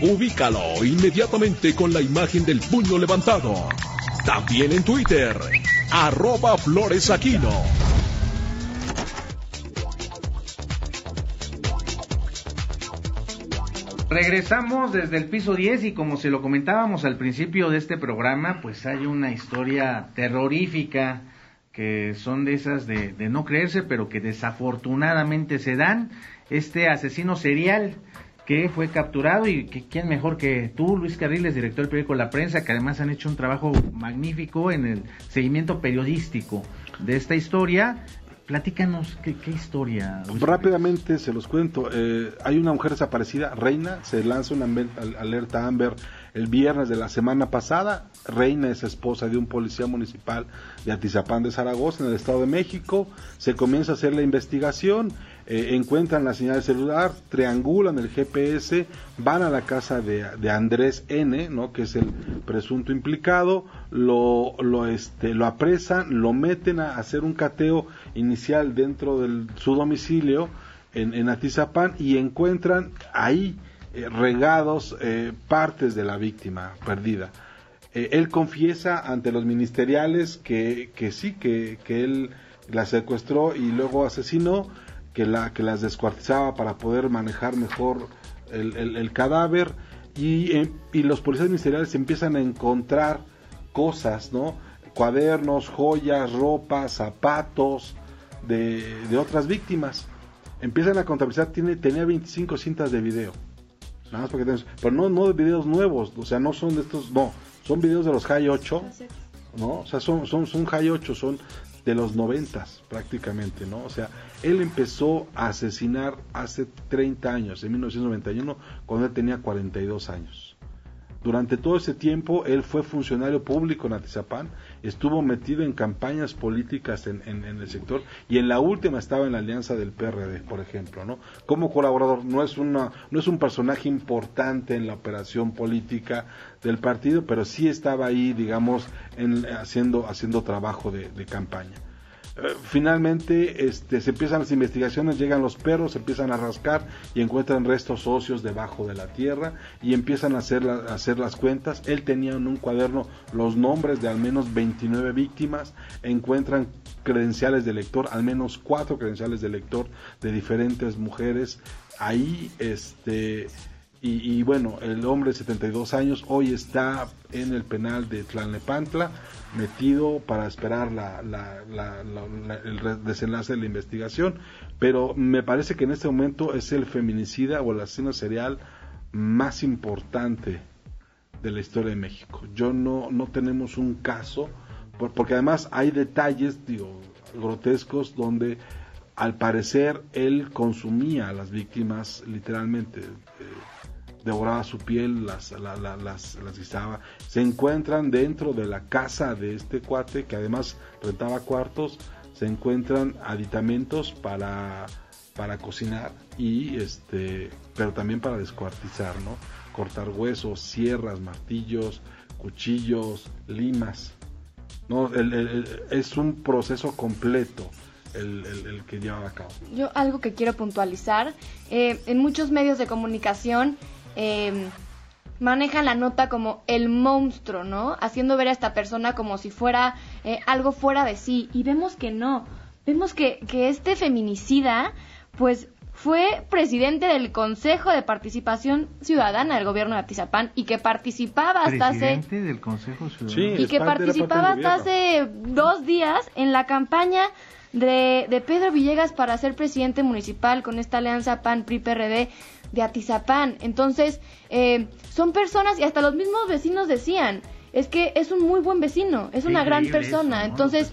Ubícalo inmediatamente con la imagen del puño levantado. También en Twitter, arroba floresaquino. Regresamos desde el piso 10 y como se lo comentábamos al principio de este programa, pues hay una historia terrorífica que son de esas de, de no creerse, pero que desafortunadamente se dan. Este asesino serial que fue capturado y que quién mejor que tú, Luis Carriles, director del periódico La Prensa, que además han hecho un trabajo magnífico en el seguimiento periodístico de esta historia Platícanos, ¿qué, historia? Rápidamente se los cuento. Eh, hay una mujer desaparecida, Reina, se lanza una alerta Amber el viernes de la semana pasada. Reina es esposa de un policía municipal de Atizapán de Zaragoza, en el Estado de México. Se comienza a hacer la investigación. Eh, encuentran la señal celular, triangulan el GPS, van a la casa de, de, Andrés N, ¿no? que es el presunto implicado, lo, lo, este, lo apresan, lo meten a hacer un cateo inicial dentro de su domicilio en, en Atizapán y encuentran ahí eh, regados eh, partes de la víctima perdida. él confiesa ante los ministeriales que, que sí, que, que él la secuestró y luego asesinó, que, la, que las descuartizaba para poder manejar mejor el, cadáver y, eh, y, los policías ministeriales empiezan a encontrar cosas, ¿no? Cuadernos, joyas, ropa, zapatos de, otras víctimas. Empiezan a contabilizar, tiene, tenía 25 cintas de video. Nada más porque tenemos, pero no, no de videos nuevos, o sea, no son de estos, no, son videos de los High 8, ¿no? O sea, son, son, son High 8, son de los noventas prácticamente, ¿no? O sea, él empezó a asesinar hace 30 años, en 1991, cuando él tenía 42 años. Durante todo ese tiempo él fue funcionario público en Atizapán, estuvo metido en campañas políticas en, el sector y en la última estaba en la alianza del PRD, por ejemplo, ¿no? Como colaborador, no es, una, no es un personaje importante en la operación política del partido, pero sí estaba ahí, digamos, en, haciendo, haciendo trabajo de campaña. Finalmente este, se empiezan las investigaciones, llegan los perros, empiezan a rascar y encuentran restos óseos debajo de la tierra y empiezan a hacer, hacer las cuentas. Él tenía en un cuaderno los nombres de al menos 29 víctimas, encuentran credenciales de lector, al menos cuatro credenciales de lector de diferentes mujeres. Ahí, este, y, bueno, el hombre de 72 años hoy está en el penal de Tlalnepantla, metido para esperar la, el desenlace de la investigación, pero me parece que en este momento es el feminicida o el asesino serial más importante de la historia de México. Yo no, no tenemos un caso, porque además hay detalles, digo, grotescos donde al parecer él consumía a las víctimas literalmente. Eh, devoraba su piel, las, las, las guisaba. Se encuentran dentro de la casa de este cuate, que además rentaba cuartos, se encuentran aditamentos para, para cocinar y este, pero también para descuartizar, ¿no? Cortar huesos, sierras, martillos, cuchillos, limas. No, es un proceso completo. El, que lleva a cabo. Yo algo que quiero puntualizar, eh, en muchos medios de comunicación eh, manejan la nota como el monstruo, ¿no? Haciendo ver a esta persona como si fuera eh, algo fuera de sí. Y vemos que no. Vemos que, que este feminicida, pues fue presidente del Consejo de Participación Ciudadana del gobierno de Atizapán y que participaba hasta hace del Consejo Ciudadano. y que participaba hasta hace dos días en la campaña de, de Pedro Villegas para ser presidente municipal con esta alianza PAN PRI PRD de Atizapán. Entonces, eh, son personas y hasta los mismos vecinos decían, es que es un muy buen vecino, es una gran persona. Entonces,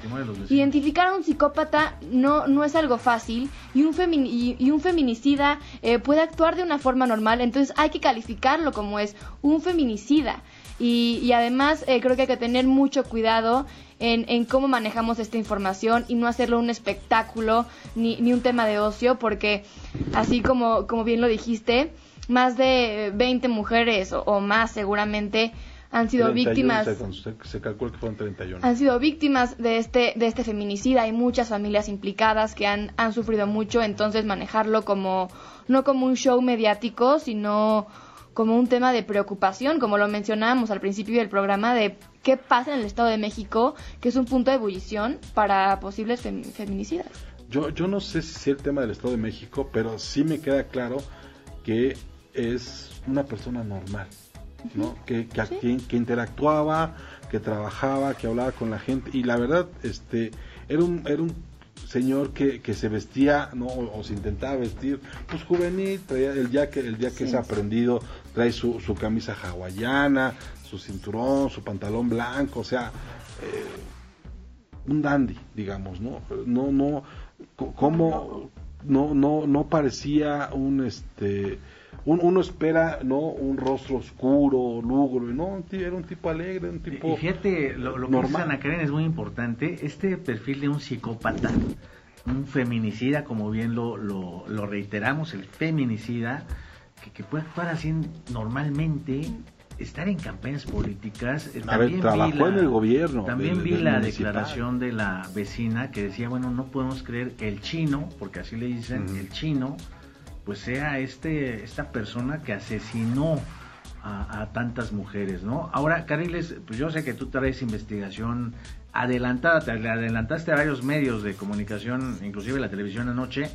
identificar a un psicópata no, no es algo fácil y un, y, un feminicida eh, puede actuar de una forma normal, entonces hay que calificarlo como es un feminicida. Y, además eh, creo que hay que tener mucho cuidado en, en, cómo manejamos esta información y no hacerlo un espectáculo ni, ni un tema de ocio, porque así como, como bien lo dijiste, más de 20 mujeres o, más seguramente han sido víctimas se, calcula que fueron 31 han sido víctimas de este de este feminicida. Hay muchas familias implicadas que han han sufrido mucho entonces manejarlo como no como un show mediático sino como un tema de preocupación como lo mencionábamos al principio del programa de qué pasa en el Estado de México que es un punto de ebullición para posibles feminicidas. Yo yo no sé si es el tema del Estado de México pero sí me queda claro que es una persona normal, ¿no? Que, que, que, interactuaba, que trabajaba, que hablaba con la gente. Y la verdad, este, era un, era un señor que, que se vestía, ¿no? O, se intentaba vestir, pues juvenil, traía el día que, el día que se ha aprendido, trae su, su camisa hawaiana, su cinturón, su pantalón blanco, o sea, eh, un dandy, digamos, ¿no? No, no, como, no, no, no parecía un, este, uno espera no un rostro oscuro, lúgubre, no, era un tipo alegre, un tipo Y fíjate, lo, lo que dice Ana Karen es muy importante, este perfil de un psicópata, un feminicida, como bien lo, lo, lo reiteramos, el feminicida, que, que, puede actuar así normalmente, estar en campañas políticas. Eh, también trabajó en el gobierno. También vi la declaración de la vecina que decía, bueno, no podemos creer que el chino, porque así le dicen, el chino, pues sea este esta persona que asesinó a, tantas mujeres, ¿no? Ahora, Cariles, pues yo sé que tú traes investigación adelantada, te adelantaste a varios medios de comunicación, inclusive la televisión anoche.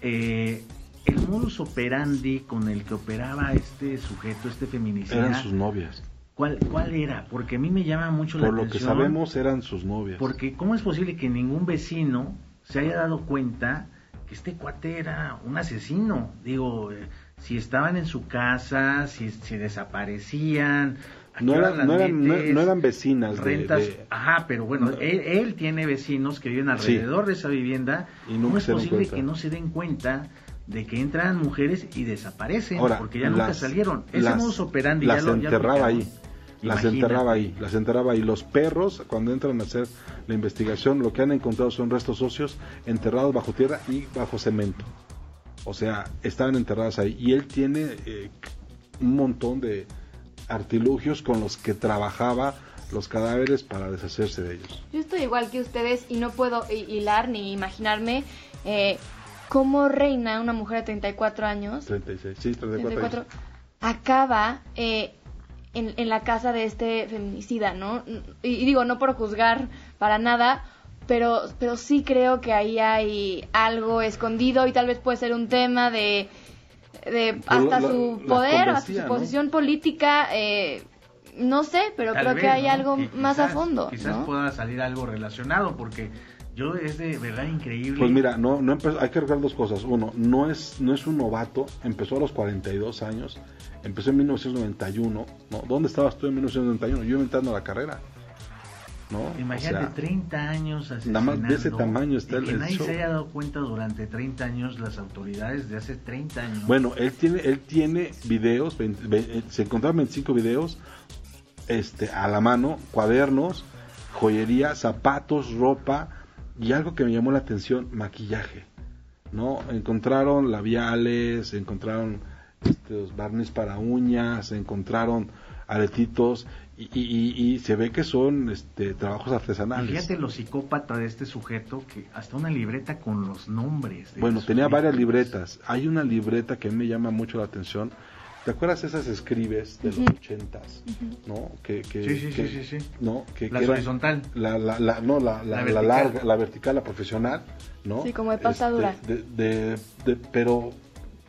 Eh, el modus operandi con el que operaba este sujeto, este feminicida. Eran sus novias. ¿Cuál, ¿Cuál era? Porque a mí me llama mucho la atención. Por lo que sabemos eran sus novias. Porque ¿cómo es posible que ningún vecino se haya dado cuenta que este cuate era un asesino. Digo, eh, si estaban en su casa, si, si desaparecían. No, eran, no, eran, vecinas. Rentas, ajá, pero bueno, él, tiene vecinos que viven alrededor de esa vivienda. Y no es posible que no se den cuenta de que entran mujeres y desaparecen porque ya nunca salieron. Ese las, modus operandi las ya lo, enterraba ahí. Las enterraba ahí, las enterraba ahí. Los perros, cuando entran a hacer la investigación, lo que han encontrado son restos óseos enterrados bajo tierra y bajo cemento. O sea, estaban enterradas ahí. Y él tiene eh, un montón de artilugios con los que trabajaba los cadáveres para deshacerse de ellos. Yo estoy igual que ustedes y no puedo hilar ni imaginarme eh, cómo reina una mujer de 34 años. 36, sí, 34, años. Acaba eh, en, la casa de este feminicida, ¿no? Y, digo, no por juzgar para nada, pero, pero sí creo que ahí hay algo escondido y tal vez puede ser un tema de, de hasta su poder, hasta su posición política. Eh, no sé, pero creo que hay algo más a fondo. Quizás pueda salir algo relacionado, porque yo es de verdad increíble. Pues mira, no, no hay que recordar dos cosas. Uno, no es, no es un novato, empezó a los 42 años empezó en 1991, ¿no? ¿Dónde estabas tú en 1991? Yo entrando a la carrera. ¿no? Imagínate, 30 años Nada más de ese tamaño está y que nadie se haya dado cuenta durante 30 años las autoridades de hace 30 años. Bueno, él tiene él tiene videos, eh, se encontraron 25 videos este a la mano, cuadernos, joyería, zapatos, ropa y algo que me llamó la atención, maquillaje. ¿No? Encontraron labiales, encontraron estos barniz para uñas, encontraron aretitos y, se ve que son este, trabajos artesanales. fíjate lo psicópata de este sujeto que hasta una libreta con los nombres. bueno, tenía varias libretas. Hay una libreta que a mí me llama mucho la atención. ¿Te acuerdas esas escribes de los ochentas? ¿No? Que, que, sí, sí, sí, sí, ¿no? Que, la horizontal. La, la, la, no, la, la, la, larga, la vertical, la profesional, ¿no? Sí, como de pasadura. Este, de, de, pero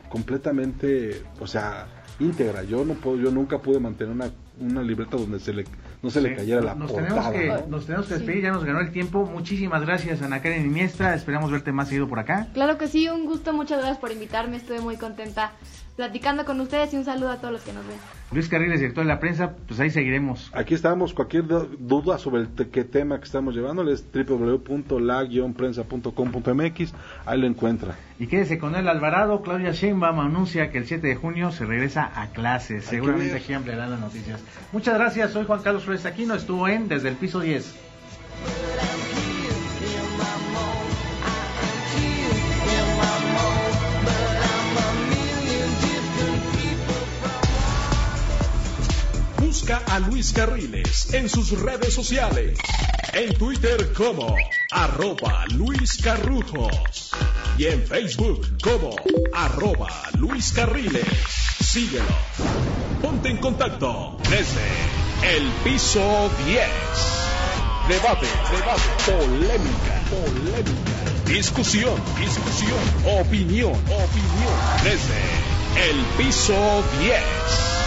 completamente, o sea, íntegra. Yo no puedo, yo nunca pude mantener una, una libreta donde se le no se le cayera la nos portada, Tenemos que, Nos tenemos que despedir, ya nos ganó el tiempo. Muchísimas gracias, Ana Karen Iniesta. Esperamos verte más seguido por acá. Claro que sí, un gusto. Muchas gracias por invitarme. Estoy muy contenta platicando con ustedes y un saludo a todos los que nos ven. Luis Carriles, director de la prensa, pues ahí seguiremos. Aquí estamos, cualquier duda sobre el qué tema que estamos llevando es www.la-prensa.com.mx, ahí lo encuentra. Y quédese con el Alvarado, Claudia Sheinbaum anuncia que el 7 de junio se regresa a clases, seguramente aquí ampliarán las noticias. Muchas gracias, soy Juan Carlos Flores Aquino, estuvo en Desde el Piso 10. Luis Carriles en sus redes sociales. En Twitter como arroba Luis Carrujos. Y en Facebook como arroba Luis Carriles. Síguelo. Ponte en contacto desde el piso 10. Debate, debate, polémica, polémica. Discusión, discusión, opinión, opinión. Desde el piso 10